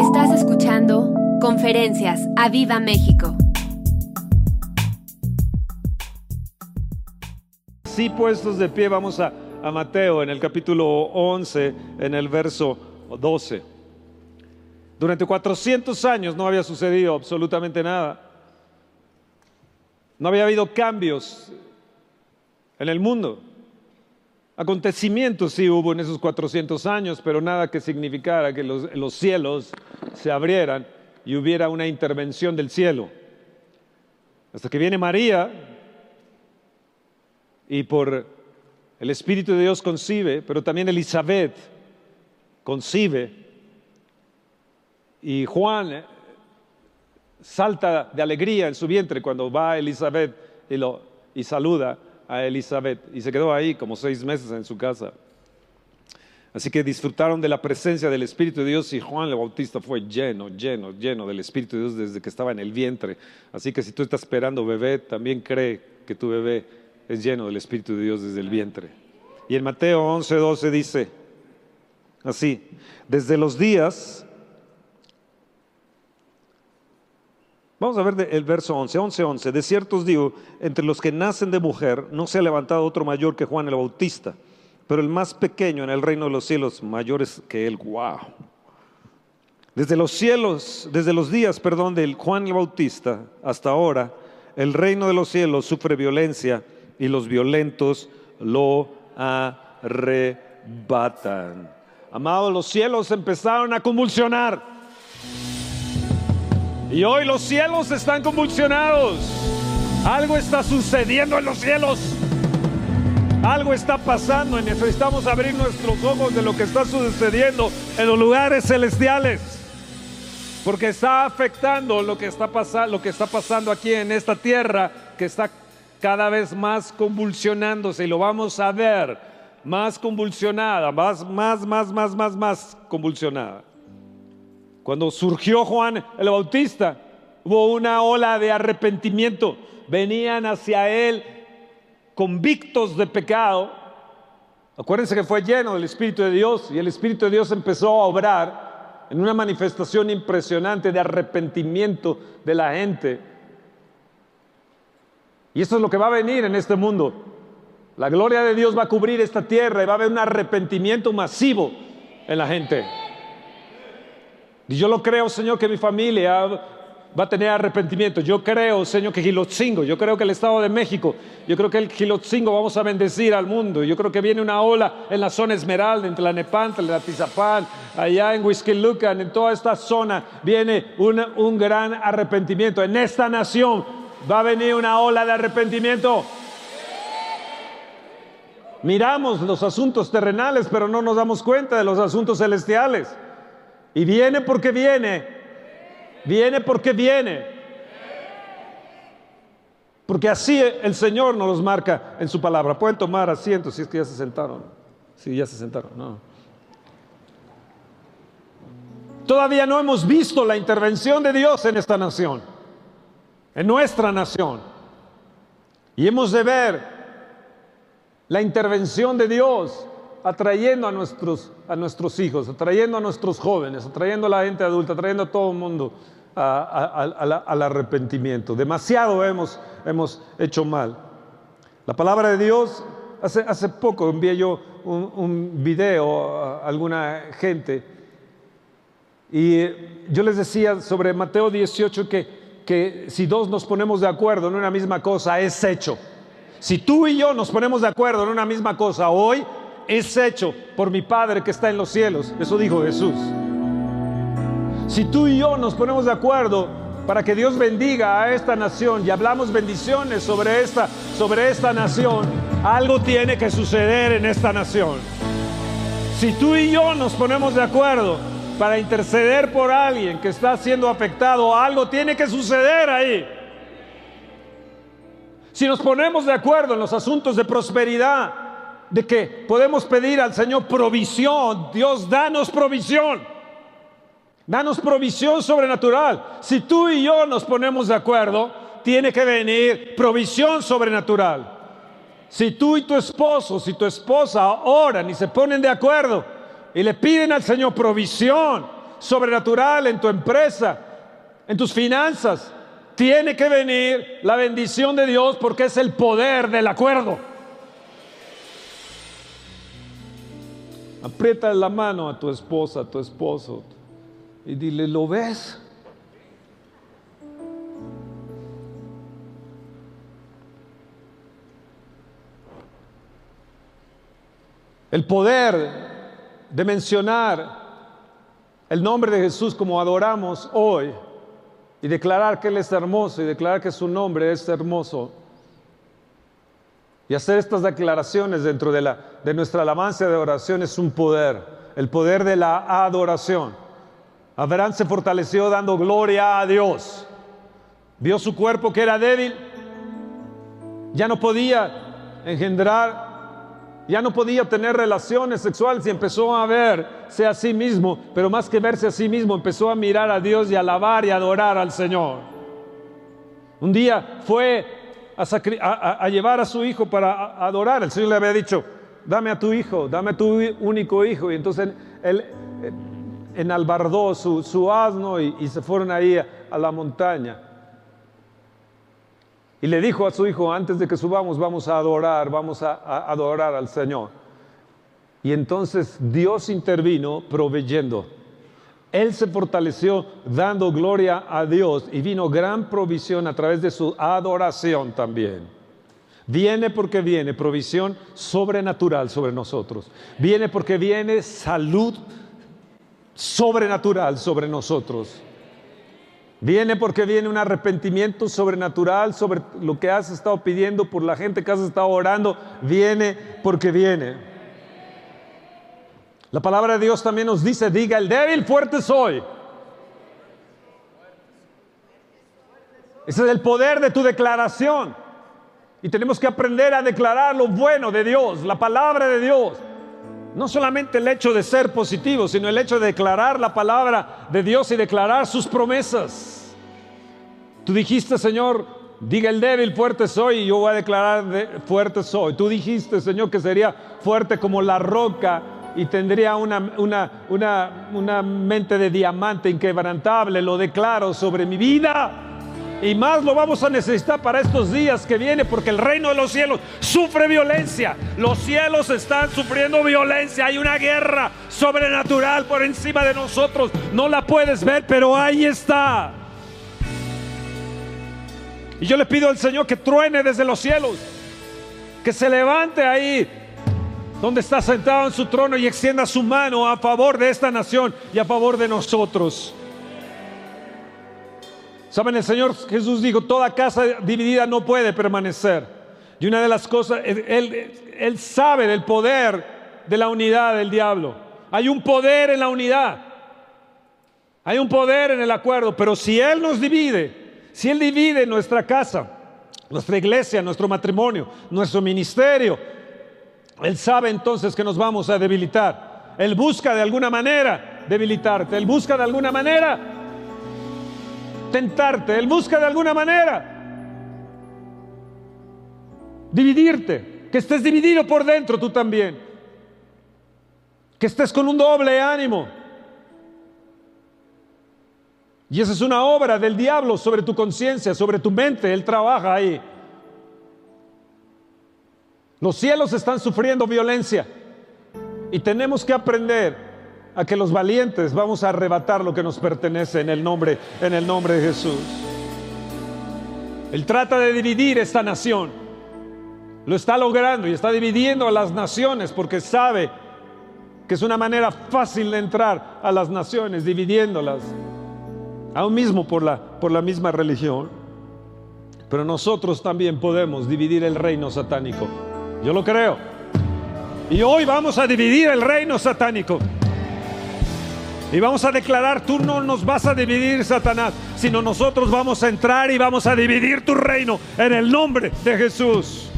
Estás escuchando Conferencias a Viva México. Sí, puestos de pie, vamos a, a Mateo en el capítulo 11, en el verso 12. Durante 400 años no había sucedido absolutamente nada. No había habido cambios en el mundo. Acontecimientos sí hubo en esos 400 años, pero nada que significara que los, los cielos se abrieran y hubiera una intervención del cielo. Hasta que viene María y por el Espíritu de Dios concibe, pero también Elizabeth concibe y Juan eh, salta de alegría en su vientre cuando va Elizabeth y, lo, y saluda a Elizabeth y se quedó ahí como seis meses en su casa. Así que disfrutaron de la presencia del Espíritu de Dios y Juan el Bautista fue lleno, lleno, lleno del Espíritu de Dios desde que estaba en el vientre. Así que si tú estás esperando bebé, también cree que tu bebé es lleno del Espíritu de Dios desde el vientre. Y en Mateo 11, 12 dice así, desde los días Vamos a ver el verso 11, 11, 11. De cierto os digo, entre los que nacen de mujer no se ha levantado otro mayor que Juan el Bautista, pero el más pequeño en el reino de los cielos mayor es que él. Wow. Desde los cielos, desde los días, perdón, del Juan el Bautista hasta ahora, el reino de los cielos sufre violencia y los violentos lo arrebatan. Amados, los cielos empezaron a convulsionar. Y hoy los cielos están convulsionados. Algo está sucediendo en los cielos. Algo está pasando y necesitamos abrir nuestros ojos de lo que está sucediendo en los lugares celestiales. Porque está afectando lo que está, lo que está pasando aquí en esta tierra que está cada vez más convulsionándose y lo vamos a ver más convulsionada, más, más, más, más, más, más convulsionada. Cuando surgió Juan el Bautista, hubo una ola de arrepentimiento. Venían hacia él convictos de pecado. Acuérdense que fue lleno del Espíritu de Dios y el Espíritu de Dios empezó a obrar en una manifestación impresionante de arrepentimiento de la gente. Y esto es lo que va a venir en este mundo. La gloria de Dios va a cubrir esta tierra y va a haber un arrepentimiento masivo en la gente. Y yo lo creo, Señor, que mi familia va a tener arrepentimiento. Yo creo, Señor, que Gilotzingo, yo creo que el Estado de México, yo creo que el Gilotzingo vamos a bendecir al mundo. Yo creo que viene una ola en la zona Esmeralda, en Tlanepantla, en Atizapán, allá en Huizquilucan, en toda esta zona, viene un gran arrepentimiento. En esta nación va a venir una ola de arrepentimiento. Miramos los asuntos terrenales, pero no nos damos cuenta de los asuntos celestiales. Y viene porque viene. Viene porque viene. Porque así el Señor nos los marca en su palabra. Pueden tomar asiento si es que ya se sentaron. Si ya se sentaron, no. Todavía no hemos visto la intervención de Dios en esta nación, en nuestra nación. Y hemos de ver la intervención de Dios atrayendo a nuestros, a nuestros hijos, atrayendo a nuestros jóvenes, atrayendo a la gente adulta, atrayendo a todo el mundo al arrepentimiento. Demasiado hemos, hemos hecho mal. La palabra de Dios, hace, hace poco envié yo un, video a alguna gente y yo les decía sobre Mateo 18 que, que si dos nos ponemos de acuerdo en una misma cosa, es hecho. Si tú y yo nos ponemos de acuerdo en una misma cosa hoy, es hecho por mi Padre que está en los cielos. Eso dijo Jesús. Si tú y yo nos ponemos de acuerdo para que Dios bendiga a esta nación y hablamos bendiciones sobre esta, sobre esta nación, algo tiene que suceder en esta nación. Si tú y yo nos ponemos de acuerdo para interceder por alguien que está siendo afectado, algo tiene que suceder ahí. Si nos ponemos de acuerdo en los asuntos de prosperidad, de que podemos pedir al Señor provisión. Dios, danos provisión. Danos provisión sobrenatural. Si tú y yo nos ponemos de acuerdo, tiene que venir provisión sobrenatural. Si tú y tu esposo, si tu esposa oran y se ponen de acuerdo y le piden al Señor provisión sobrenatural en tu empresa, en tus finanzas. Tiene que venir la bendición de Dios porque es el poder del acuerdo. Aprieta la mano a tu esposa, a tu esposo y dile, ¿lo ves? El poder de mencionar el nombre de Jesús como adoramos hoy y declarar que Él es hermoso y declarar que su nombre es hermoso y hacer estas declaraciones dentro de, la, de nuestra alabanza de oración es un poder, el poder de la adoración. Abraham se fortaleció dando gloria a Dios. Vio su cuerpo que era débil, ya no podía engendrar ya no podía tener relaciones sexuales y empezó a verse a sí mismo, pero más que verse a sí mismo, empezó a mirar a Dios y alabar y adorar al Señor. Un día fue a, llevar a su hijo para adorar. El Señor le había dicho, dame a tu hijo, dame a tu único hijo. Y entonces él, eh, enalbardó su, su asno y, y se fueron ahí a la montaña. Y le dijo a su hijo, antes de que subamos, vamos a adorar, vamos a, adorar al Señor. Y entonces Dios intervino proveyendo. Él se fortaleció dando gloria a Dios y vino gran provisión a través de su adoración también. Viene porque viene provisión sobrenatural sobre nosotros. Viene porque viene salud sobrenatural sobre nosotros. Viene porque viene un arrepentimiento sobrenatural sobre lo que has estado pidiendo por la gente que has estado orando. Viene porque viene. La palabra de Dios también nos dice, diga el débil, fuerte soy. Ese es el poder de tu declaración. Y tenemos que aprender a declarar lo bueno de Dios, la palabra de Dios. No solamente el hecho de ser positivo, sino el hecho de declarar la palabra de Dios y declarar sus promesas. Tú dijiste, Señor, diga el débil, fuerte soy, y yo voy a declarar de, fuerte soy. Tú dijiste, Señor, que sería fuerte como la roca y tendría una, una, una mente de diamante inquebrantable. Lo declaro sobre mi vida. Y más lo vamos a necesitar para estos días que viene, porque el reino de los cielos sufre violencia. Los cielos están sufriendo violencia. Hay una guerra sobrenatural por encima de nosotros. No la puedes ver, pero ahí está. Y yo le pido al Señor que truene desde los cielos, que se levante ahí donde está sentado en su trono y extienda su mano a favor de esta nación y a favor de nosotros. Saben, el Señor Jesús dijo, toda casa dividida no puede permanecer. Y una de las cosas, él, él sabe del poder de la unidad del diablo. Hay un poder en la unidad. Hay un poder en el acuerdo. Pero si Él nos divide, si Él divide nuestra casa, nuestra iglesia, nuestro matrimonio, nuestro ministerio, Él sabe entonces que nos vamos a debilitar. Él busca de alguna manera debilitarte. Él busca de alguna manera tentarte, Él busca de alguna manera dividirte, que estés dividido por dentro tú también, que estés con un doble ánimo. Y esa es una obra del diablo sobre tu conciencia, sobre tu mente, Él trabaja ahí. Los cielos están sufriendo violencia y tenemos que aprender a que los valientes vamos a arrebatar lo que nos pertenece en el nombre, en el nombre de Jesús. Él trata de dividir esta nación. Lo está logrando y está dividiendo a las naciones porque sabe que es una manera fácil de entrar a las naciones, dividiéndolas, aún mismo por la, por la misma religión. Pero nosotros también podemos dividir el reino satánico. Yo lo creo. Y hoy vamos a dividir el reino satánico. Y vamos a declarar, tú no nos vas a dividir, Satanás, sino nosotros vamos a entrar y vamos a dividir tu reino en el nombre de Jesús.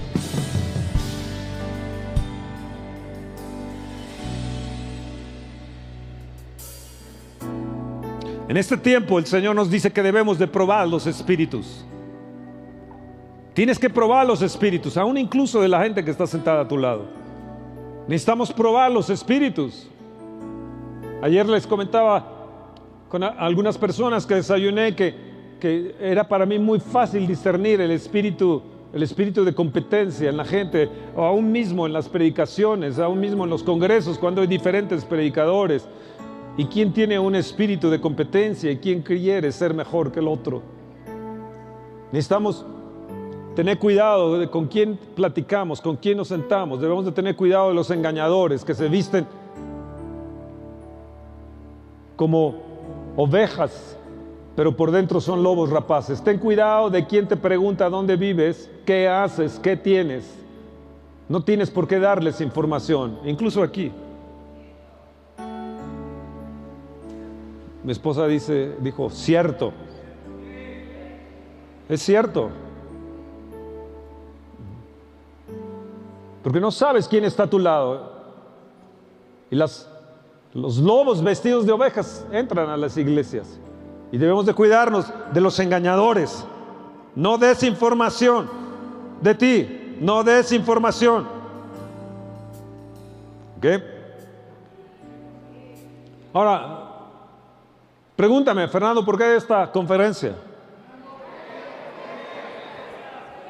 En este tiempo el Señor nos dice que debemos de probar los espíritus. Tienes que probar los espíritus, aún incluso de la gente que está sentada a tu lado. Necesitamos probar los espíritus. Ayer les comentaba con algunas personas que desayuné que, que era para mí muy fácil discernir el espíritu, el espíritu de competencia en la gente, o aún mismo en las predicaciones, aún mismo en los congresos, cuando hay diferentes predicadores. ¿Y quién tiene un espíritu de competencia y quién quiere ser mejor que el otro? Necesitamos tener cuidado de con quién platicamos, con quién nos sentamos. Debemos de tener cuidado de los engañadores que se visten como ovejas, pero por dentro son lobos rapaces. Ten cuidado de quien te pregunta dónde vives, qué haces, qué tienes. No tienes por qué darles información, incluso aquí. Mi esposa dice, dijo, cierto. Es cierto. Porque no sabes quién está a tu lado. Y las los lobos vestidos de ovejas entran a las iglesias y debemos de cuidarnos de los engañadores. No des información de ti, no des información. ¿Ok? Ahora, pregúntame, Fernando, ¿por qué esta conferencia?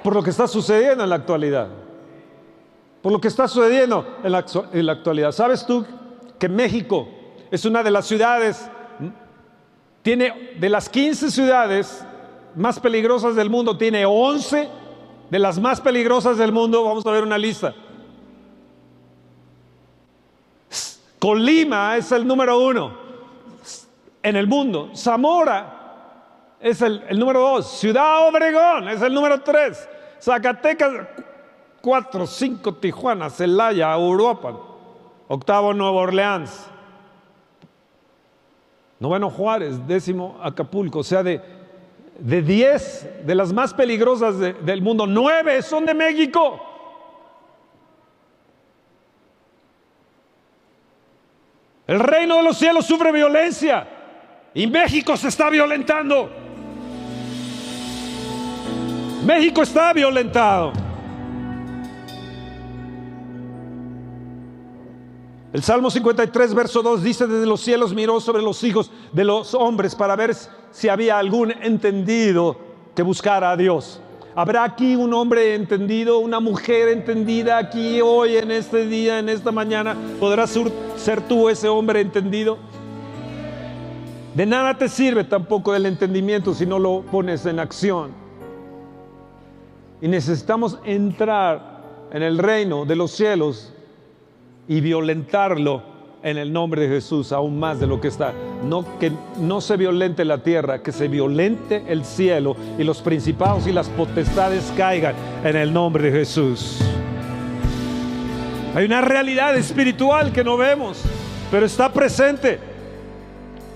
Por lo que está sucediendo en la actualidad. Por lo que está sucediendo en la, actualidad. ¿Sabes tú que México es una de las ciudades, tiene de las 15 ciudades más peligrosas del mundo, tiene 11 de las más peligrosas del mundo. Vamos a ver una lista. Colima es el número uno en el mundo. Zamora es el, el número dos. Ciudad Obregón es el número tres. Zacatecas, cuatro, cinco, Tijuana, Celaya, Uruapan. Octavo, Nueva Orleans. Noveno Juárez, décimo Acapulco. O sea, de, de diez de las más peligrosas del mundo, nueve son de México. El reino de los cielos sufre violencia y México se está violentando. México está violentado. El Salmo 53, verso 2 dice, desde los cielos miró sobre los hijos de los hombres para ver si había algún entendido que buscara a Dios. ¿Habrá aquí un hombre entendido, una mujer entendida aquí hoy, en este día, en esta mañana? ¿Podrás ser tú ese hombre entendido? De nada te sirve tampoco el entendimiento si no lo pones en acción. Y necesitamos entrar en el reino de los cielos y violentarlo en el nombre de Jesús aún más de lo que está. No que no se violente la tierra, que se violente el cielo y los principados y las potestades caigan en el nombre de Jesús. Hay una realidad espiritual que no vemos, pero está presente.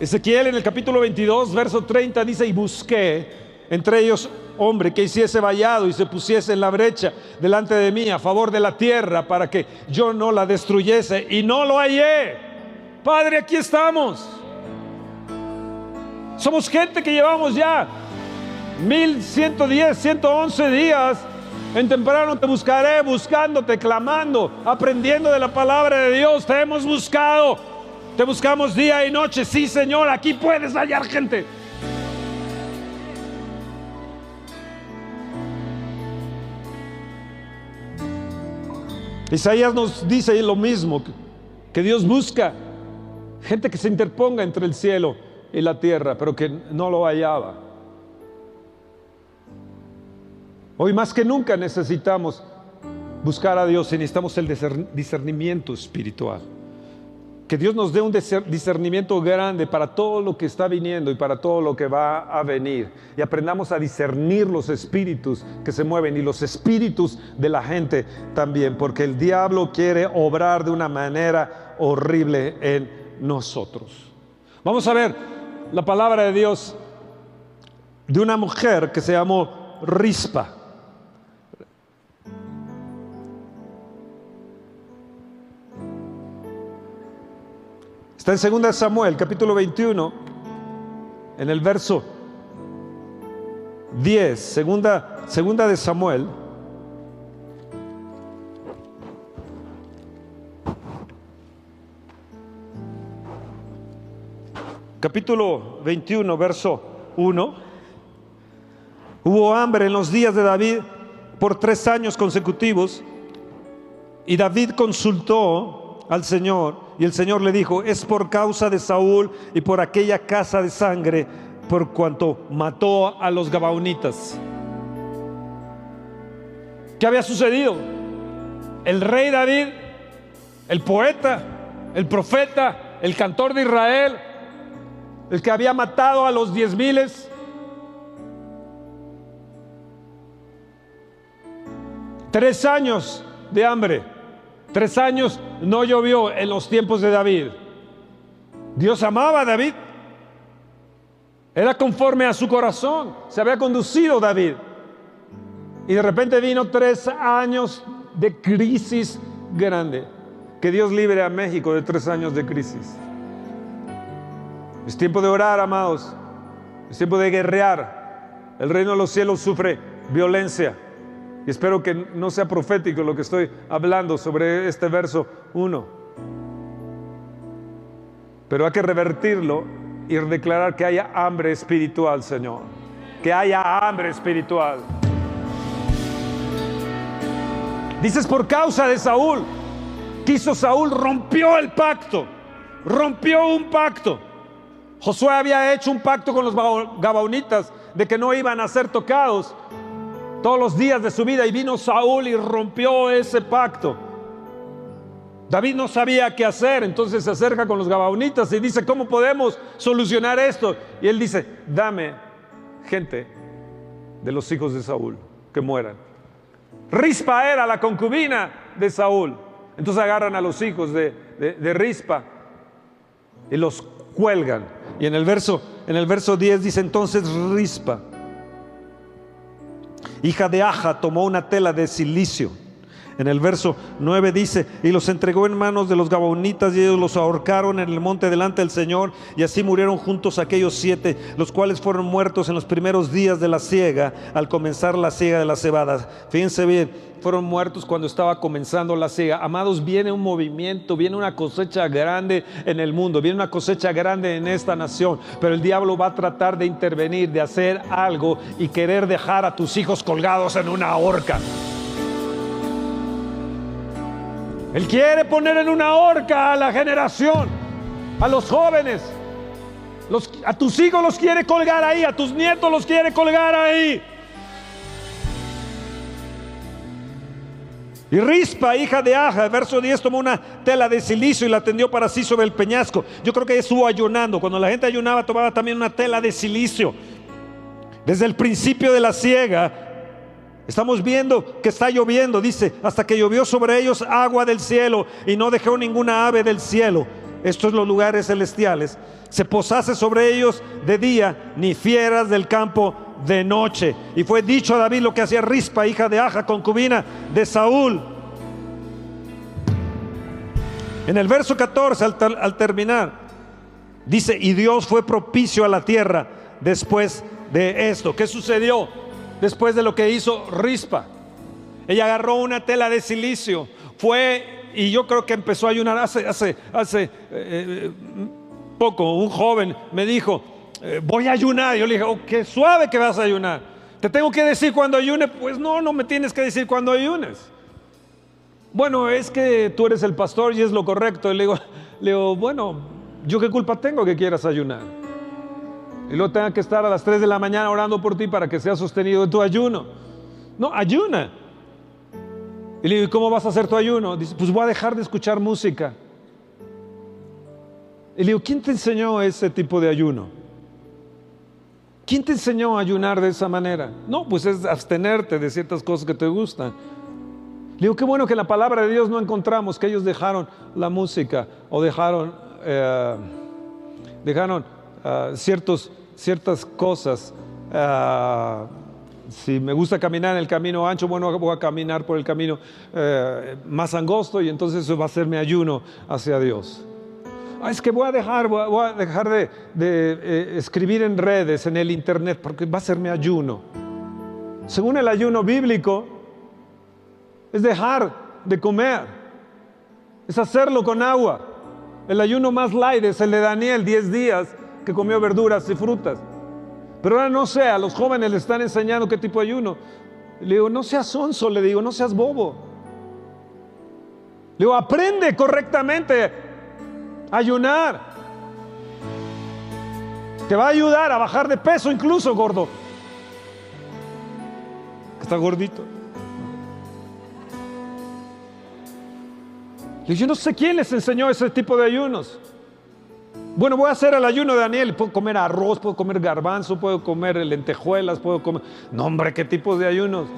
Ezequiel en el capítulo 22, verso 30 dice, y busqué entre ellos hombre que hiciese vallado y se pusiese en la brecha delante de mí a favor de la tierra para que yo no la destruyese y no lo hallé. Padre, aquí estamos. Somos gente que llevamos ya 1110, 111 días. En temprano te buscaré, buscándote, clamando, aprendiendo de la palabra de Dios. Te hemos buscado. Te buscamos día y noche. Sí, Señor, aquí puedes hallar gente. Isaías nos dice lo mismo, que Dios busca gente que se interponga entre el cielo y la tierra, pero que no lo hallaba. Hoy más que nunca necesitamos buscar a Dios y necesitamos el discernimiento espiritual. Que Dios nos dé un discernimiento grande para todo lo que está viniendo y para todo lo que va a venir. Y aprendamos a discernir los espíritus que se mueven y los espíritus de la gente también, porque el diablo quiere obrar de una manera horrible en nosotros. Vamos a ver la palabra de Dios de una mujer que se llamó Rispa. Está en 2 Samuel, capítulo 21, en el verso 10, segunda, segunda de Samuel. capítulo 21, verso 1. Hubo hambre en los días de David por tres años consecutivos y David consultó al Señor y el Señor le dijo, es por causa de Saúl y por aquella casa de sangre por cuanto mató a los Gabaonitas. ¿Qué había sucedido? El rey David, el poeta, el profeta, el cantor de Israel, el que había matado a los diez miles, tres años de hambre, tres años no llovió en los tiempos de David. Dios amaba a David, era conforme a su corazón, se había conducido David. Y de repente vino tres años de crisis grande. Que Dios libre a México de tres años de crisis. Es tiempo de orar, amados. Es tiempo de guerrear. El reino de los cielos sufre violencia. Y espero que no sea profético lo que estoy hablando sobre este verso 1. Pero hay que revertirlo y declarar que haya hambre espiritual, Señor. Que haya hambre espiritual. Dices por causa de Saúl. Quiso Saúl, rompió el pacto. Rompió un pacto. Josué había hecho un pacto con los gabaonitas de que no iban a ser tocados todos los días de su vida y vino Saúl y rompió ese pacto. David no sabía qué hacer, entonces se acerca con los gabaonitas y dice, ¿cómo podemos solucionar esto? Y él dice, dame gente de los hijos de Saúl que mueran. Rispa era la concubina de Saúl. Entonces agarran a los hijos de, Rispa y los cuelgan. Y en el verso, en el verso 10 dice entonces Rispa, hija de Aja, tomó una tela de silicio en el verso 9 dice, y los entregó en manos de los gabaonitas y ellos los ahorcaron en el monte delante del Señor y así murieron juntos aquellos siete, los cuales fueron muertos en los primeros días de la siega, al comenzar la siega de las cebadas. Fíjense bien, fueron muertos cuando estaba comenzando la siega. Amados, viene un movimiento, viene una cosecha grande en el mundo, viene una cosecha grande en esta nación, pero el diablo va a tratar de intervenir, de hacer algo y querer dejar a tus hijos colgados en una horca. Él quiere poner en una horca a la generación, a los jóvenes. a tus hijos los quiere colgar ahí, a tus nietos los quiere colgar ahí. Y Rispa, hija de Aja, verso 10, tomó una tela de silicio y la tendió para sí sobre el peñasco. Yo creo que ella estuvo ayunando. Cuando la gente ayunaba, tomaba también una tela de silicio. Desde el principio de la siega, Estamos viendo que está lloviendo, dice, hasta que llovió sobre ellos agua del cielo y no dejó ninguna ave del cielo. Estos los lugares celestiales. Se posase sobre ellos de día, ni fieras del campo de noche. Y fue dicho a David lo que hacía Rispa, hija de Aja, concubina de Saúl. En el verso 14, al, al terminar, dice, y Dios fue propicio a la tierra después de esto. ¿Qué sucedió? Después de lo que hizo Rispa. Ella agarró una tela de silicio, fue y yo creo que empezó a ayunar hace, hace, hace eh, poco. Un joven me dijo, eh, voy a ayunar. Yo le dije, oh, qué suave que vas a ayunar. ¿Te tengo que decir cuando ayune? Pues no, no me tienes que decir cuando ayunes. Bueno, es que tú eres el pastor y es lo correcto. Y le digo, le digo, bueno, ¿yo qué culpa tengo que quieras ayunar? Y luego tenga que estar a las 3 de la mañana orando por ti para que sea sostenido en tu ayuno. No, ayuna. Y le digo, ¿cómo vas a hacer tu ayuno? Dice, pues voy a dejar de escuchar música. Y le digo, ¿quién te enseñó ese tipo de ayuno? ¿Quién te enseñó a ayunar de esa manera? No, pues es abstenerte de ciertas cosas que te gustan. Le digo, qué bueno que en la palabra de Dios no encontramos que ellos dejaron la música o dejaron, eh, dejaron Ah, ciertos, ciertas cosas. Ah, si me gusta caminar en el camino ancho, bueno, voy a caminar por el camino eh, más angosto y entonces eso va a ser mi ayuno hacia Dios. Ah, es que voy a dejar, voy a, dejar de, eh, escribir en redes, en el internet, porque va a ser mi ayuno. Según el ayuno bíblico, es dejar de comer, es hacerlo con agua. El ayuno más light es el de Daniel, 10 días que comió verduras y frutas. Pero ahora no sé, a los jóvenes le están enseñando qué tipo de ayuno. Le digo, no seas sonso, le digo, no seas bobo. Le digo, aprende correctamente a ayunar. Te va a ayudar a bajar de peso incluso, gordo. Está gordito. Le digo, yo no sé quién les enseñó ese tipo de ayunos. Bueno, voy a hacer el ayuno de Daniel. Puedo comer arroz, puedo comer garbanzo, puedo comer lentejuelas, puedo comer... No, hombre, ¿qué tipo de ayunos?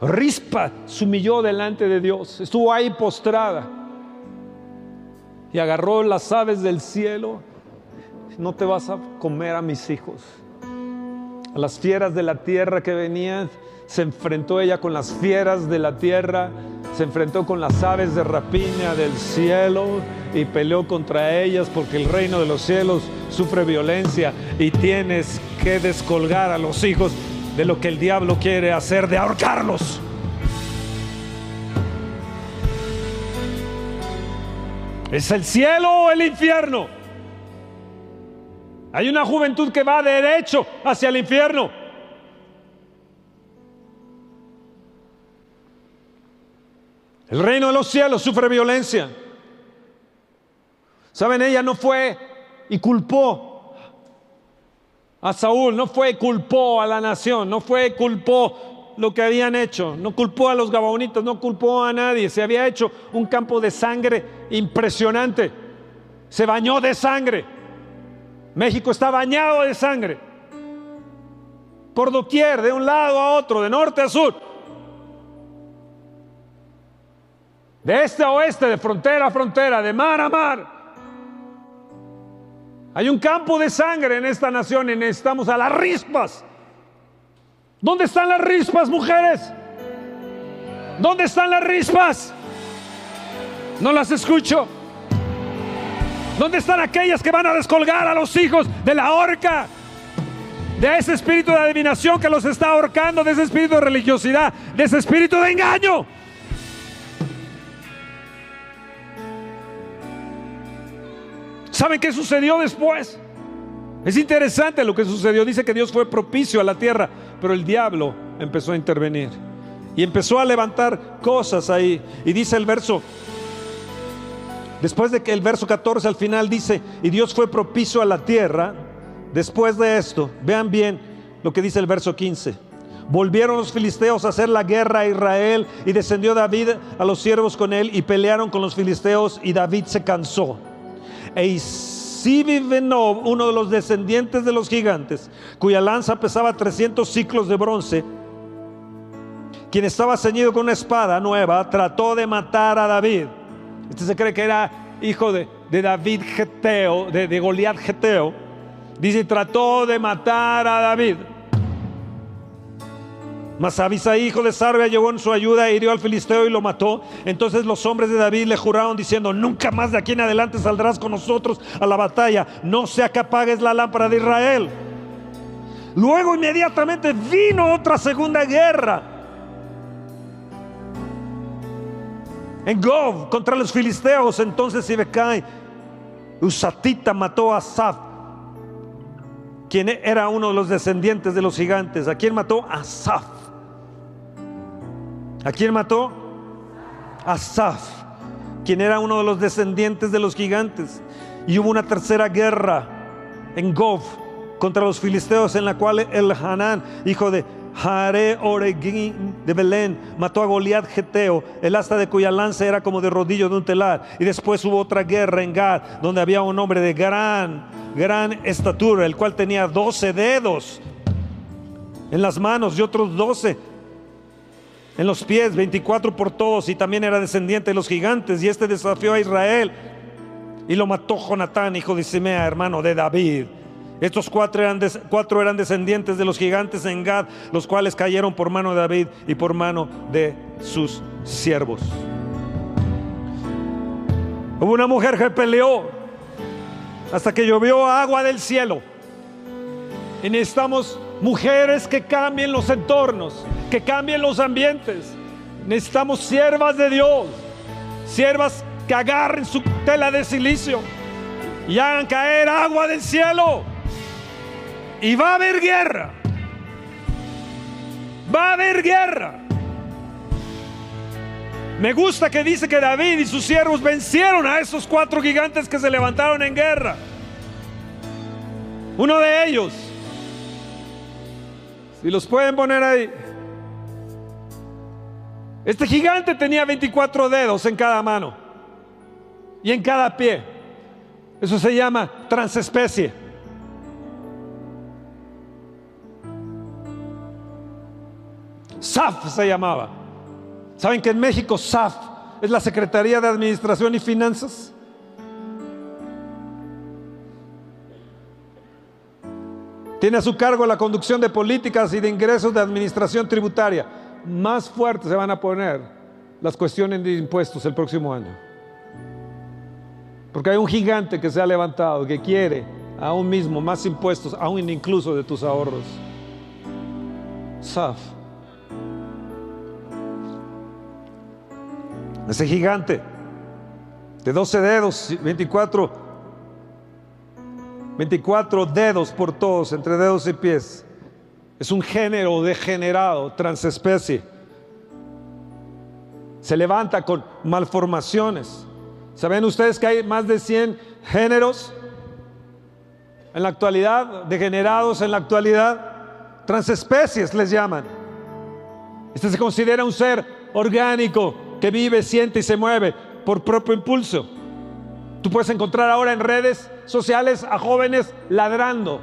Rispa se humilló delante de Dios, estuvo ahí postrada y agarró las aves del cielo. No te vas a comer a mis hijos. A las fieras de la tierra que venían, se enfrentó ella con las fieras de la tierra, se enfrentó con las aves de rapiña del cielo y peleó contra ellas porque el reino de los cielos sufre violencia y tienes que descolgar a los hijos de lo que el diablo quiere hacer, de ahorcarlos. ¿Es el cielo o el infierno? Hay una juventud que va derecho hacia el infierno. El reino de los cielos sufre violencia. Saben, ella no fue y culpó a Saúl, no fue y culpó a la nación, no fue y culpó lo que habían hecho, no culpó a los gabaonitas, no culpó a nadie, se había hecho un campo de sangre impresionante, se bañó de sangre, México está bañado de sangre, por doquier, de un lado a otro, de norte a sur, de este a oeste, de frontera a frontera, de mar a mar. Hay un campo de sangre en esta nación y necesitamos a las rispas. ¿Dónde están las rispas, mujeres? ¿Dónde están las rispas? No las escucho. ¿Dónde están aquellas que van a descolgar a los hijos de la horca? De ese espíritu de adivinación que los está ahorcando, de ese espíritu de religiosidad, de ese espíritu de engaño. ¿Saben qué sucedió después? Es interesante lo que sucedió. Dice que Dios fue propicio a la tierra, pero el diablo empezó a intervenir y empezó a levantar cosas ahí. Y dice el verso, después de que el verso 14 al final dice, y Dios fue propicio a la tierra, después de esto, vean bien lo que dice el verso 15. Volvieron los filisteos a hacer la guerra a Israel y descendió David a los siervos con él y pelearon con los filisteos y David se cansó. E Isibibenov, uno de los descendientes de los gigantes, cuya lanza pesaba 300 ciclos de bronce, quien estaba ceñido con una espada nueva, trató de matar a David. Este se cree que era hijo de, David Geteo, de, de Goliat Geteo. Dice, trató de matar a David. Mas Abisai, hijo de Sarbia, llegó en su ayuda e hirió al filisteo y lo mató. Entonces los hombres de David le juraron diciendo, nunca más de aquí en adelante saldrás con nosotros a la batalla, no sea que apagues la lámpara de Israel. Luego inmediatamente vino otra segunda guerra. En Gov contra los filisteos, entonces Ibecai, Usatita mató a Saf, quien era uno de los descendientes de los gigantes. ¿A quién mató? A Saf. ¿A quién mató? A Saf, quien era uno de los descendientes de los gigantes. Y hubo una tercera guerra en Gov contra los filisteos en la cual el Hanán, hijo de Jare Oregín de Belén, mató a Goliat Geteo, el asta de cuya lanza era como de rodillo de un telar. Y después hubo otra guerra en Gad, donde había un hombre de gran, gran estatura, el cual tenía doce dedos en las manos y otros doce en los pies, 24 por todos, y también era descendiente de los gigantes, y este desafió a Israel, y lo mató Jonatán, hijo de Simea, hermano de David. Estos cuatro eran, cuatro eran descendientes de los gigantes en Gad, los cuales cayeron por mano de David y por mano de sus siervos. Hubo una mujer que peleó hasta que llovió agua del cielo. Y necesitamos mujeres que cambien los entornos, que cambien los ambientes. Necesitamos siervas de Dios, siervas que agarren su tela de silicio y hagan caer agua del cielo. Y va a haber guerra. Va a haber guerra. Me gusta que dice que David y sus siervos vencieron a esos cuatro gigantes que se levantaron en guerra. Uno de ellos, si los pueden poner ahí, este gigante tenía 24 dedos en cada mano y en cada pie. Eso se llama transespecie. SAF se llamaba. ¿Saben que en México SAF es la Secretaría de Administración y Finanzas? Tiene a su cargo la conducción de políticas y de ingresos de administración tributaria. Más fuertes se van a poner las cuestiones de impuestos el próximo año. Porque hay un gigante que se ha levantado, que quiere aún mismo más impuestos, aún incluso de tus ahorros. SAF. Ese gigante de 12 dedos, 24, 24 dedos por todos, entre dedos y pies. Es un género degenerado, transespecie. Se levanta con malformaciones. ¿Saben ustedes que hay más de 100 géneros en la actualidad, degenerados en la actualidad? Transespecies les llaman. Este se considera un ser orgánico, que vive, siente y se mueve por propio impulso. Tú puedes encontrar ahora en redes sociales a jóvenes ladrando,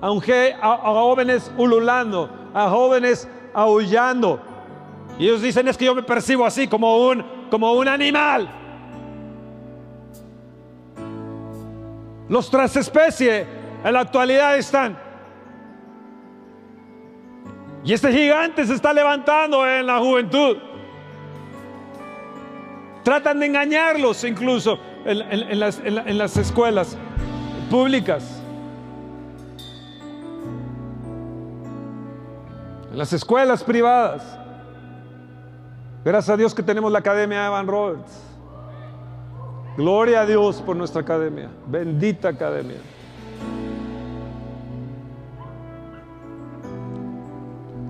a, a, jóvenes ululando, a jóvenes aullando. Y ellos dicen es que yo me percibo así como un, como un animal. Los transespecies en la actualidad están. Y este gigante se está levantando en la juventud. Tratan de engañarlos incluso en, las, en las escuelas públicas. En las escuelas privadas. Gracias a Dios que tenemos la Academia Evan Roberts. Gloria a Dios por nuestra academia. Bendita academia.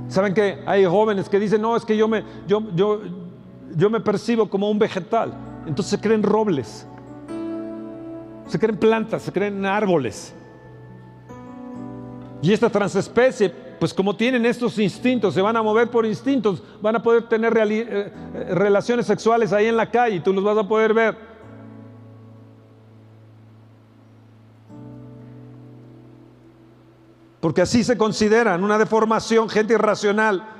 Saben que hay jóvenes que dicen, no, es que yo me, yo, yo, yo me percibo como un vegetal. Entonces creen robles, se creen plantas, se creen árboles. Y esta transespecie, pues como tienen estos instintos, se van a mover por instintos, van a poder tener eh, eh, relaciones sexuales ahí en la calle y tú los vas a poder ver. Porque así se consideran una deformación, gente irracional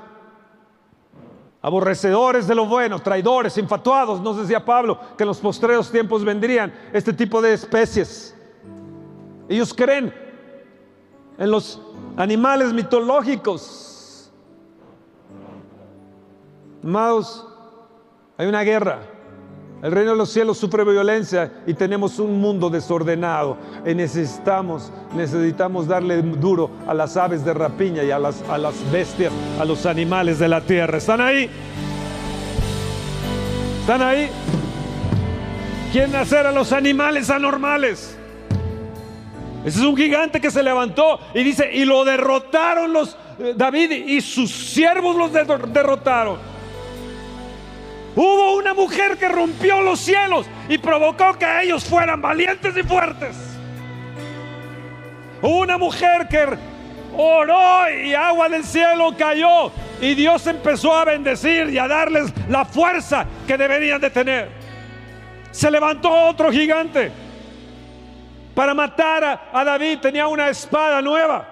aborrecedores de lo bueno, traidores, infatuados, nos decía Pablo que en los postreros tiempos vendrían este tipo de especies. Ellos creen en los animales mitológicos. Amados, hay una guerra el reino de los cielos sufre violencia y tenemos un mundo desordenado. Y necesitamos, necesitamos darle duro a las aves de rapiña y a las, a las bestias, a los animales de la tierra. ¿Están ahí? ¿Están ahí? Quieren hacer a los animales anormales. Ese es un gigante que se levantó y dice, y lo derrotaron los eh, David y sus siervos los derrotaron. Hubo una mujer que rompió los cielos y provocó que ellos fueran valientes y fuertes. Una mujer que oró y agua del cielo cayó y Dios empezó a bendecir y a darles la fuerza que deberían de tener. Se levantó otro gigante para matar a, David. Tenía una espada nueva.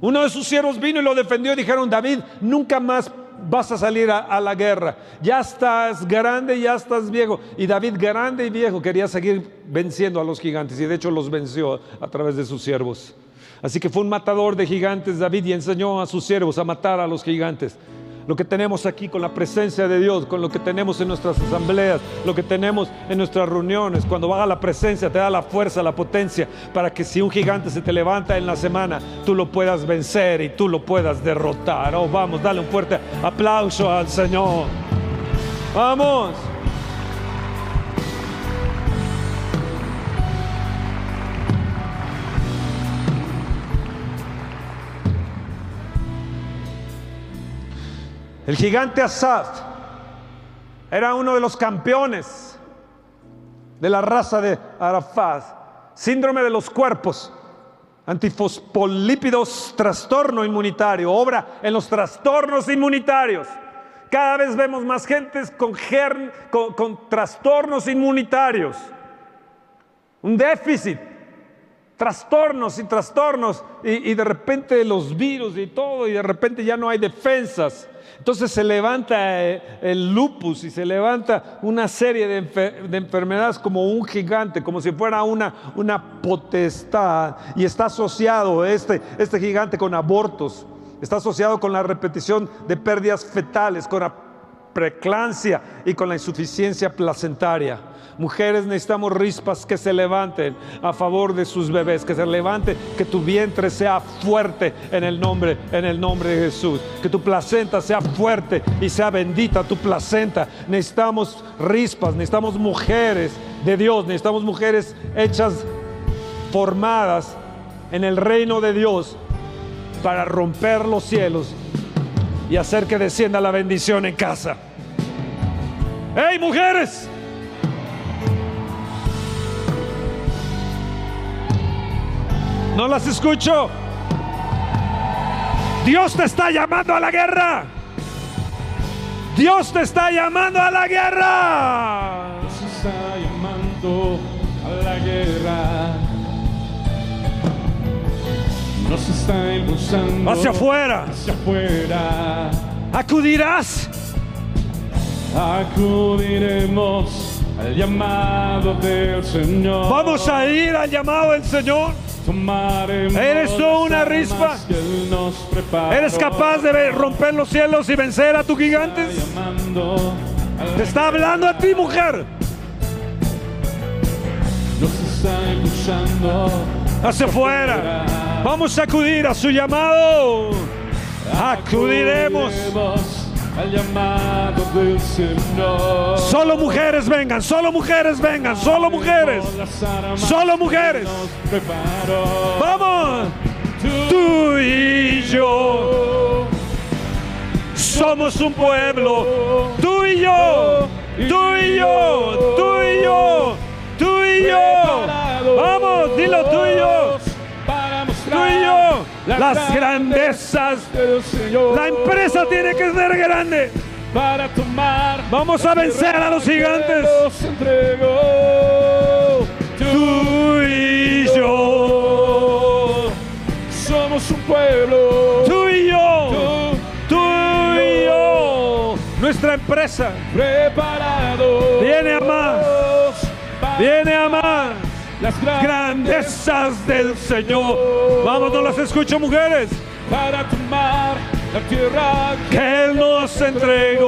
Uno de sus siervos vino y lo defendió dijeron, David, nunca más vas a salir a, la guerra. Ya estás grande, ya estás viejo. Y David, grande y viejo, quería seguir venciendo a los gigantes y de hecho los venció a través de sus siervos. Así que fue un matador de gigantes David y enseñó a sus siervos a matar a los gigantes. Lo que tenemos aquí con la presencia de Dios, con lo que tenemos en nuestras asambleas, lo que tenemos en nuestras reuniones. Cuando baja la presencia te da la fuerza, la potencia para que si un gigante se te levanta en la semana, tú lo puedas vencer y tú lo puedas derrotar. Oh, vamos, dale un fuerte aplauso al Señor. Vamos. El gigante Asaf era uno de los campeones de la raza de Arafat. Síndrome de los cuerpos, antifosfolípidos, trastorno inmunitario, obra en los trastornos inmunitarios. Cada vez vemos más gentes con, con, trastornos inmunitarios, un déficit, trastornos y trastornos, y de repente los virus y todo, y de repente ya no hay defensas. Entonces se levanta eh, el lupus y se levanta una serie de, enfermedades como un gigante, como si fuera una, una potestad. Y está asociado este, este gigante con abortos, está asociado con la repetición de pérdidas fetales, con la preclancia y con la insuficiencia placentaria. Mujeres, necesitamos rispas que se levanten a favor de sus bebés, que se levante, que tu vientre sea fuerte en el nombre, en el nombre de Jesús, que tu placenta sea fuerte y sea bendita tu placenta. Necesitamos rispas, necesitamos mujeres de Dios, necesitamos mujeres hechas, formadas en el reino de Dios para romper los cielos y hacer que descienda la bendición en casa. ¡Hey, mujeres! No las escucho. Dios te está llamando a la guerra. Dios te está llamando a la guerra. Dios está llamando a la guerra. Nos está impulsando hacia afuera. Hacia afuera. Acudirás. Acudiremos al llamado del Señor. Vamos a ir al llamado del Señor. ¿Eres tú una rispa? ¿Eres capaz de romper los cielos y vencer a tus gigantes? Te está hablando a ti, mujer. Hacia afuera. Vamos a acudir a su llamado. Acudiremos al llamado del Señor. Solo mujeres vengan, solo mujeres vengan, solo mujeres. Solo mujeres. Vamos. Tú y yo somos un pueblo. Tú y yo. Tú y yo. Tú y yo. Tú y yo. Vamos, dilo tú las grandezas del Señor. La empresa tiene que ser grande para tomar. Vamos a vencer a los gigantes. Tú y yo somos un pueblo. Tú y yo. Tú, y yo. Nuestra empresa preparado. Viene a más. Viene a más las grandezas del Señor. Vamos, no las escucho, mujeres. Para tomar la tierra que Él nos entregó.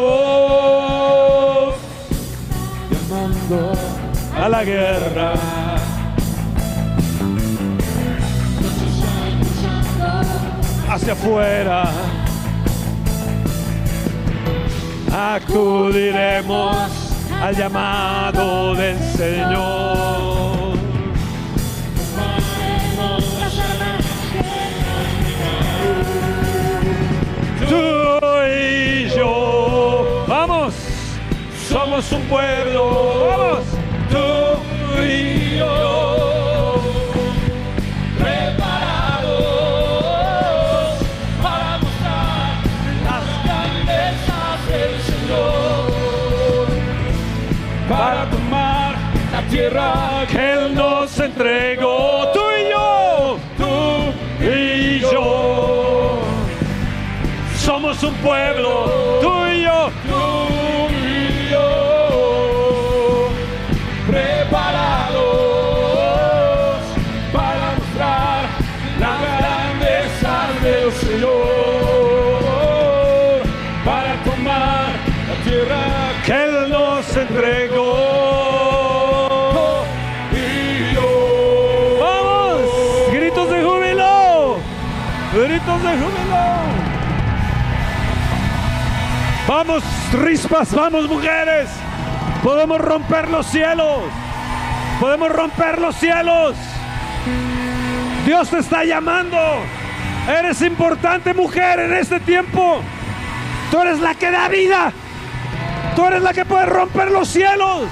Llamando a la guerra. Hacia afuera. Acudiremos al llamado del Señor. Somos un pueblo. Tú y yo. Preparados para mostrar las grandezas del Señor. Para tomar la tierra que Él nos entregó. Tú y yo. Tú y yo somos un pueblo, tú y yo, Vamos, rispas, vamos, mujeres. Podemos romper los cielos. Podemos romper los cielos. Dios te está llamando. Eres importante mujer en este tiempo. Tú eres la que da vida. Tú eres la que puede romper los cielos.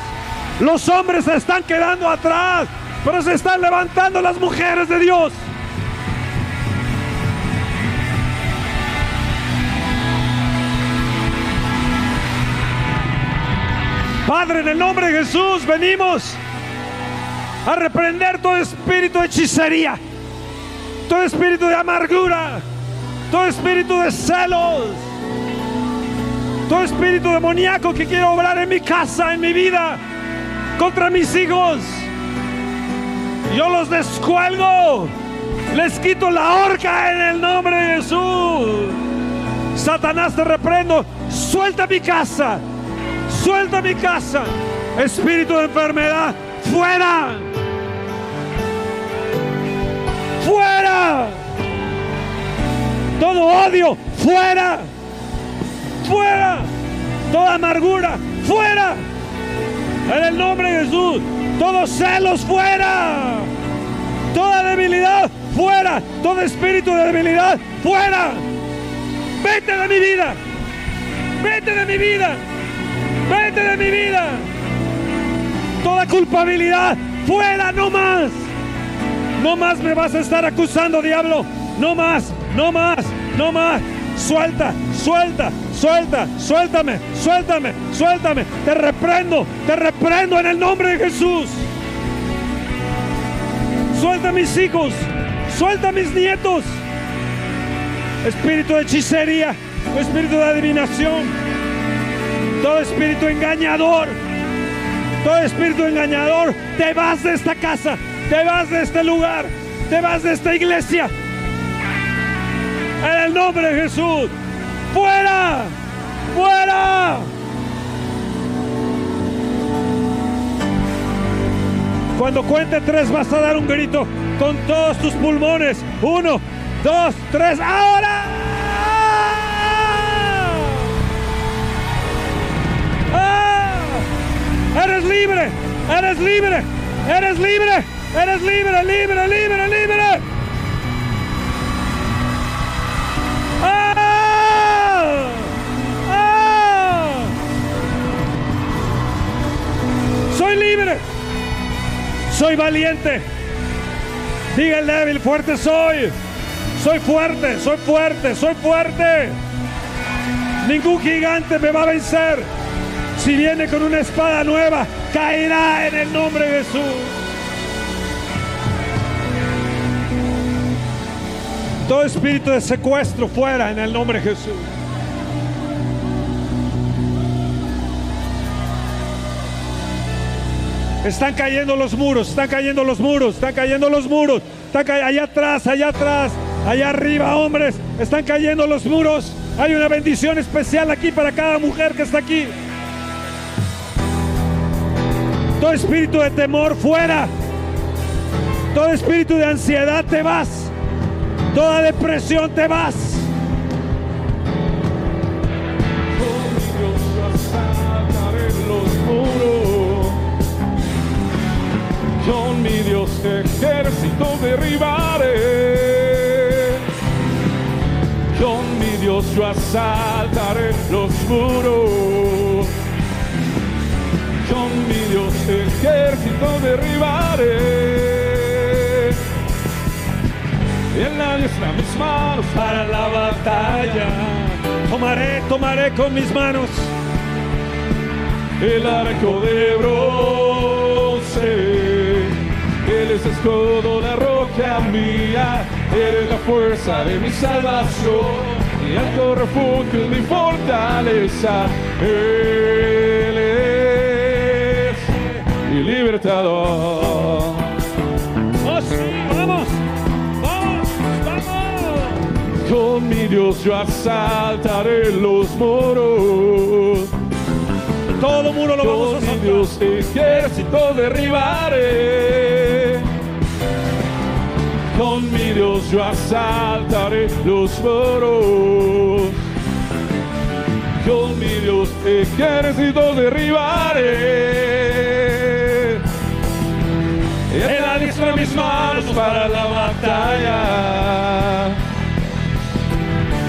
Los hombres se están quedando atrás, pero se están levantando las mujeres de Dios. Padre, en el nombre de Jesús venimos a reprender todo espíritu de hechicería, todo espíritu de amargura, todo espíritu de celos, todo espíritu demoníaco que quiere obrar en mi casa, en mi vida, contra mis hijos. Yo los descuelgo, les quito la horca en el nombre de Jesús. Satanás te reprendo, suelta mi casa, suelta mi casa. Espíritu de enfermedad, fuera. Fuera. Todo odio, fuera. Fuera. Toda amargura, fuera. En el nombre de Jesús. Todos celos, fuera. Toda debilidad, fuera. Todo espíritu de debilidad, fuera. Vete de mi vida. Vete de mi vida. Vete de mi vida. Toda culpabilidad, fuera, no más. No más me vas a estar acusando, diablo. No más, no más, no más. Suelta, suelta, suelta, suéltame, suéltame, suéltame. Te reprendo, te reprendo en el nombre de Jesús. Suelta a mis hijos, suelta a mis nietos. Espíritu de hechicería, espíritu de adivinación, todo espíritu engañador, todo espíritu engañador, te vas de esta casa, te vas de este lugar, te vas de esta iglesia. En el nombre de Jesús, fuera, fuera. Cuando cuente tres vas a dar un grito con todos tus pulmones. Uno, dos, tres, ahora. Eres libre, eres libre, eres libre, eres libre, libre, libre, libre. ¡Ah! ¡Ah! Soy libre. Soy valiente. Diga el débil, fuerte soy. Soy fuerte, soy fuerte, soy fuerte. Ningún gigante me va a vencer. Si viene con una espada nueva, caerá en el nombre de Jesús. Todo espíritu de secuestro fuera en el nombre de Jesús. Están cayendo los muros, están cayendo los muros, están cayendo los muros. Están cay- allá atrás, allá atrás, allá arriba, hombres. Están cayendo los muros. Hay una bendición especial aquí para cada mujer que está aquí. Todo espíritu de temor fuera. Todo espíritu de ansiedad te vas. Toda depresión te vas. Con mi Dios ejército derribaré. Con mi Dios yo asaltaré los muros. Con mi Dios ejército derribaré. Y en nadie están mis manos para la batalla. Tomaré, tomaré con mis manos. el arco de bronce. Él es escudo, la roca mía, eres la fuerza de mi salvación, mi alto refugio y mi fortaleza. Libertador. ¡Oh, sí! ¡Vamos! ¡Vamos! ¡Vamos! Con mi Dios yo asaltaré los muros. Todo muro lo vamos a Con mi. Dios ejército derribaré. Con Con mi Dios yo asaltaré los muros. Con mi Dios ejército derribaré. Él alistra mis manos para la batalla.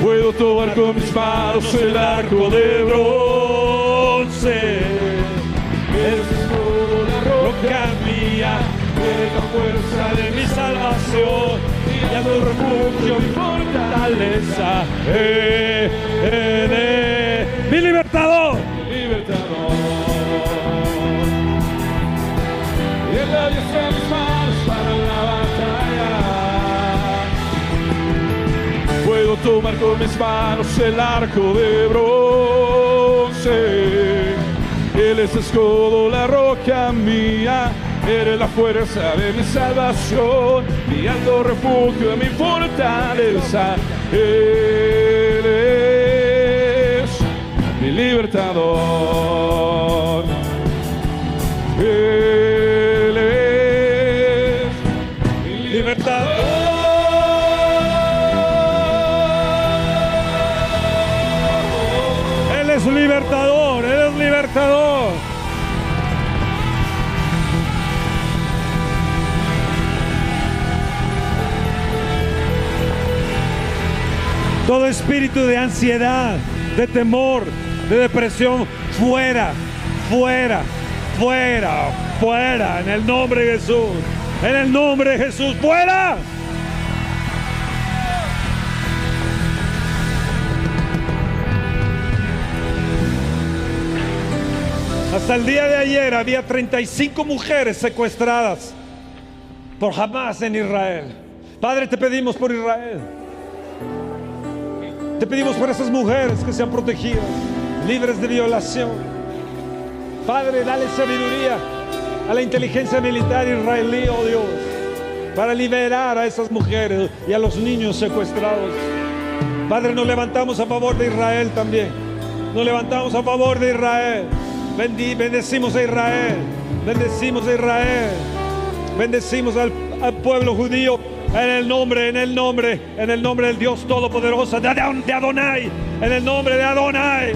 Puedo tomar con mis manos el arco de bronce. Es la roca mía, la fuerza de mi salvación. Y a tu refugio, mi fortaleza. Eh, eh, eh, mi libertador. Tomar con mis manos el arco de bronce. Él es escudo, la roca mía. Eres la fuerza de mi salvación, mi alto refugio, mi fortaleza. Él es mi libertador. Él Todo espíritu de ansiedad, de temor, de depresión, fuera, fuera, fuera, fuera, en el nombre de Jesús. En el nombre de Jesús, fuera. Hasta el día de ayer había 35 mujeres secuestradas por Hamas en Israel. Padre, te pedimos por Israel. Te pedimos por esas mujeres que sean protegidas, libres de violación. Padre, dale sabiduría a la inteligencia militar israelí, oh Dios, para liberar a esas mujeres y a los niños secuestrados. Padre, nos levantamos a favor de Israel también. Nos levantamos a favor de Israel. Bendecimos a Israel. Bendecimos a Israel. Bendecimos al pueblo judío en el nombre, en el nombre, en el nombre del Dios Todopoderoso, de, Adon- de Adonai, en el nombre de Adonai,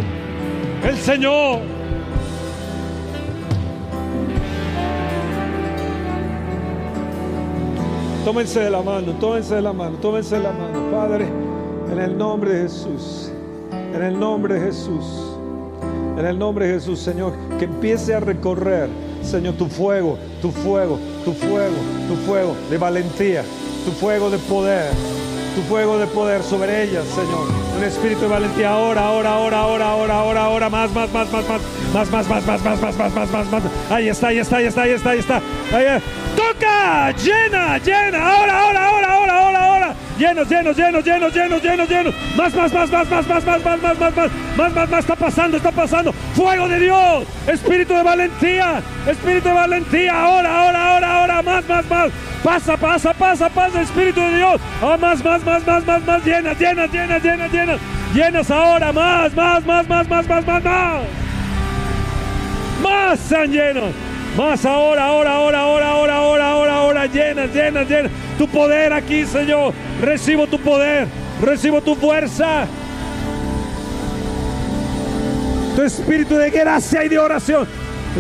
el Señor. Tómense de la mano, tómense de la mano, tómense de la mano, Padre, en el nombre de Jesús, en el nombre de Jesús. En el nombre de Jesús, Señor, que empiece a recorrer, Señor, tu fuego, tu fuego, tu fuego, tu fuego de valentía, tu fuego de poder, tu fuego de poder sobre ellas, Señor. Un espíritu de valentía ahora, ahora, ahora, ahora, ahora, ahora, ahora, más, más, más, más, más, más, más, más, más, más, más, más, más, más, más. Ahí está, ahí está, ahí está, ahí está, ahí está. Toca, llena, llena, ahora, ahora, ahora, ahora, ahora. Llenos, llenos, llenos, llenos, llenos, llenos, llenos. Más, más, más, más, más, más, más, más, más, más, más, más, más, más. Está pasando, está pasando. Fuego de Dios. Espíritu de valentía. Espíritu de valentía. Ahora, ahora, ahora, ahora. Más, más, más. Pasa, pasa, pasa, pasa. Espíritu de Dios. Ah, más, más, más, más, más, más. Llenas, llenas, llenas, llenas, llenas. Llenas ahora. Más, más, más, más, más, más, más, más. Más sean llenos. Más ahora, ahora, ahora, ahora, ahora, ahora, ahora, ahora. Llenas, llenas, llenas. Tu poder aquí, Señor. Recibo tu poder. Recibo tu fuerza. Tu espíritu de gracia y de oración.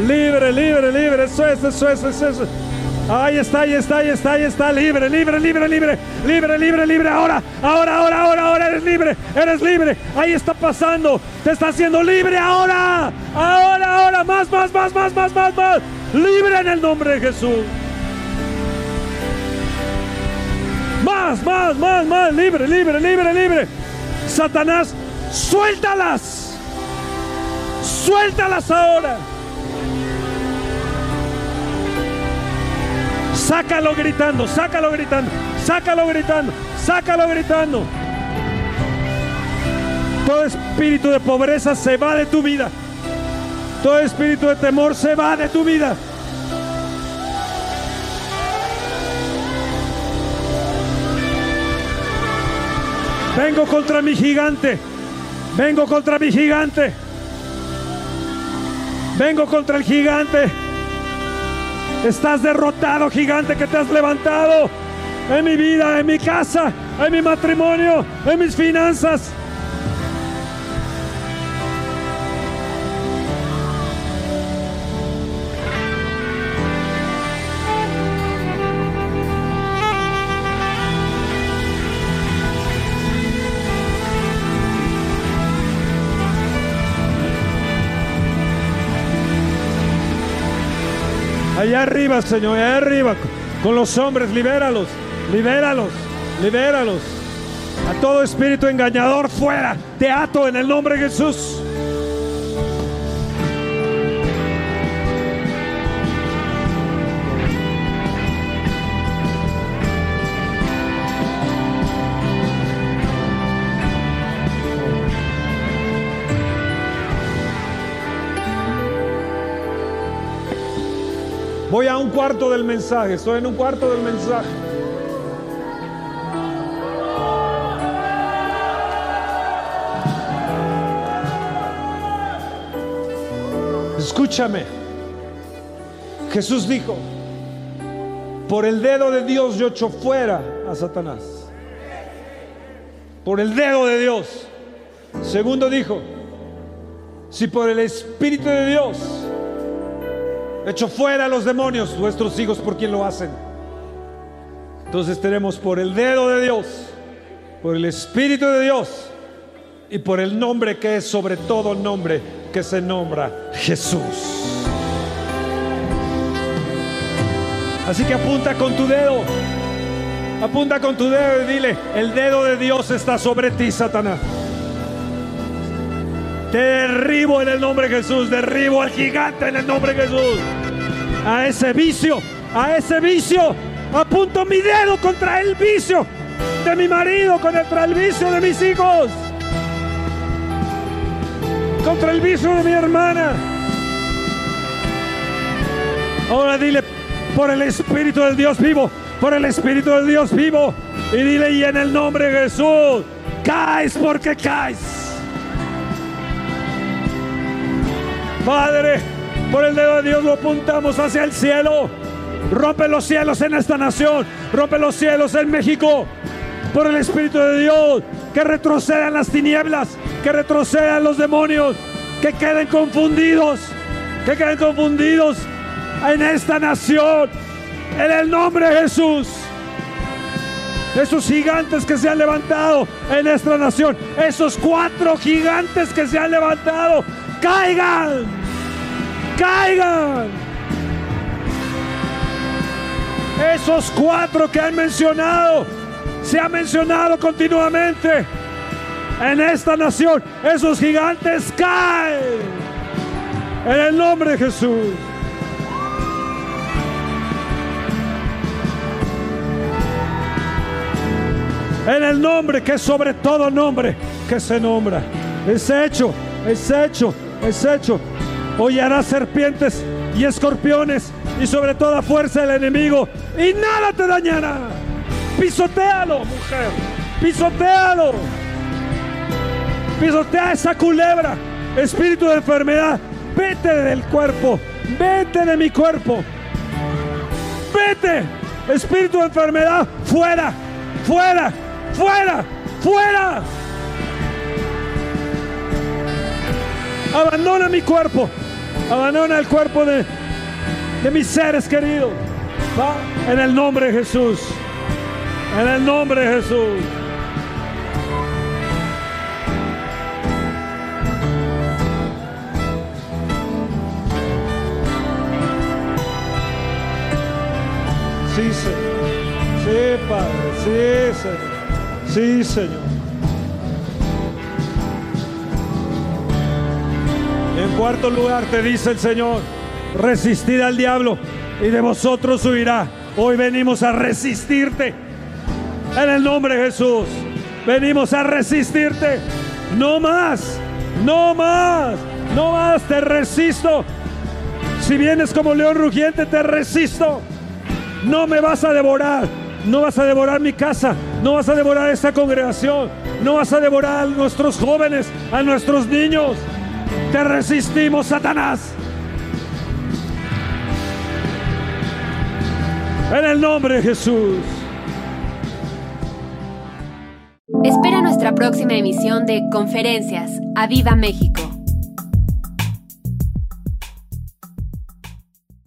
Libre, libre, libre. Eso es, eso es, eso es. Ahí está, ahí está, ahí está, ahí está. Libre, libre, libre, libre. Libre, libre, libre. Ahora, ahora, ahora, ahora, ahora eres libre. Eres libre. Ahí está pasando. Te está haciendo libre ahora. Ahora, ahora. Más, más, más, más, más, más, más. Libre en el nombre de Jesús. Más, más, más, más. Libre, libre, libre, libre. Satanás, suéltalas. Suéltalas ahora. Sácalo gritando, sácalo gritando, sácalo gritando, sácalo gritando. Todo espíritu de pobreza se va de tu vida. Todo espíritu de temor se va de tu vida. Vengo contra mi gigante. Vengo contra mi gigante. Vengo contra el gigante. Estás derrotado, gigante que te has levantado. en mi vida, en mi casa, en mi matrimonio, en mis finanzas. Allá arriba, Señor, allá arriba, con los hombres, libéralos, libéralos, libéralos. A todo espíritu engañador fuera, te ato en el nombre de Jesús. Voy a un cuarto del mensaje, estoy en un cuarto del mensaje. Escúchame. Jesús dijo, por el dedo de Dios yo echo fuera a Satanás. Por el dedo de Dios. Segundo dijo, si por el Espíritu de Dios echo fuera a los demonios, vuestros hijos por quien lo hacen. Entonces tenemos por el dedo de Dios, por el Espíritu de Dios y por el nombre que es sobre todo nombre que se nombra Jesús. Así que apunta con tu dedo. Apunta con tu dedo y dile, el dedo de Dios está sobre ti, Satanás. Te derribo en el nombre de Jesús, derribo al gigante en el nombre de Jesús. A ese vicio, a ese vicio, apunto mi dedo contra el vicio de mi marido, contra el vicio de mis hijos, contra el vicio de mi hermana. Ahora dile, por el Espíritu del Dios vivo, por el Espíritu del Dios vivo. Y dile, y en el nombre de Jesús, caes porque caes. Padre, por el dedo de Dios lo apuntamos hacia el cielo. Rompe los cielos en esta nación. Rompe los cielos en México. Por el Espíritu de Dios. Que retrocedan las tinieblas. Que retrocedan los demonios. Que queden confundidos. Que queden confundidos en esta nación. En el nombre de Jesús. Esos gigantes que se han levantado en esta nación. Esos cuatro gigantes que se han levantado. Caigan. Caigan. Esos cuatro que han mencionado. Se ha mencionado continuamente. En esta nación. Esos gigantes caen. En el nombre de Jesús. en el nombre que sobre todo nombre que se nombra. Es hecho, es hecho, es hecho. Hollarás serpientes y escorpiones y sobre toda fuerza del enemigo y nada te dañará. Pisotealo, mujer, pisotealo. Pisotea esa culebra, espíritu de enfermedad. Vete del cuerpo, vete de mi cuerpo. Vete, espíritu de enfermedad, fuera, fuera, fuera, fuera. Abandona mi cuerpo, abandona el cuerpo de, de mis seres queridos. En el nombre de Jesús, en el nombre de Jesús. Sí, Señor. Sí, Padre. Sí, Señor. Sí, Señor. En cuarto lugar te dice el Señor, resistid al diablo y de vosotros huirá. Hoy venimos a resistirte. En el nombre de Jesús. Venimos a resistirte. No más. No más. No más. Te resisto. Si vienes como león rugiente, te resisto. No me vas a devorar. No vas a devorar mi casa. No vas a devorar esta congregación. No vas a devorar a nuestros jóvenes, a nuestros niños. Te resistimos, Satanás. En el nombre de Jesús. Espera nuestra próxima emisión de Conferencias. ¡A Viva México!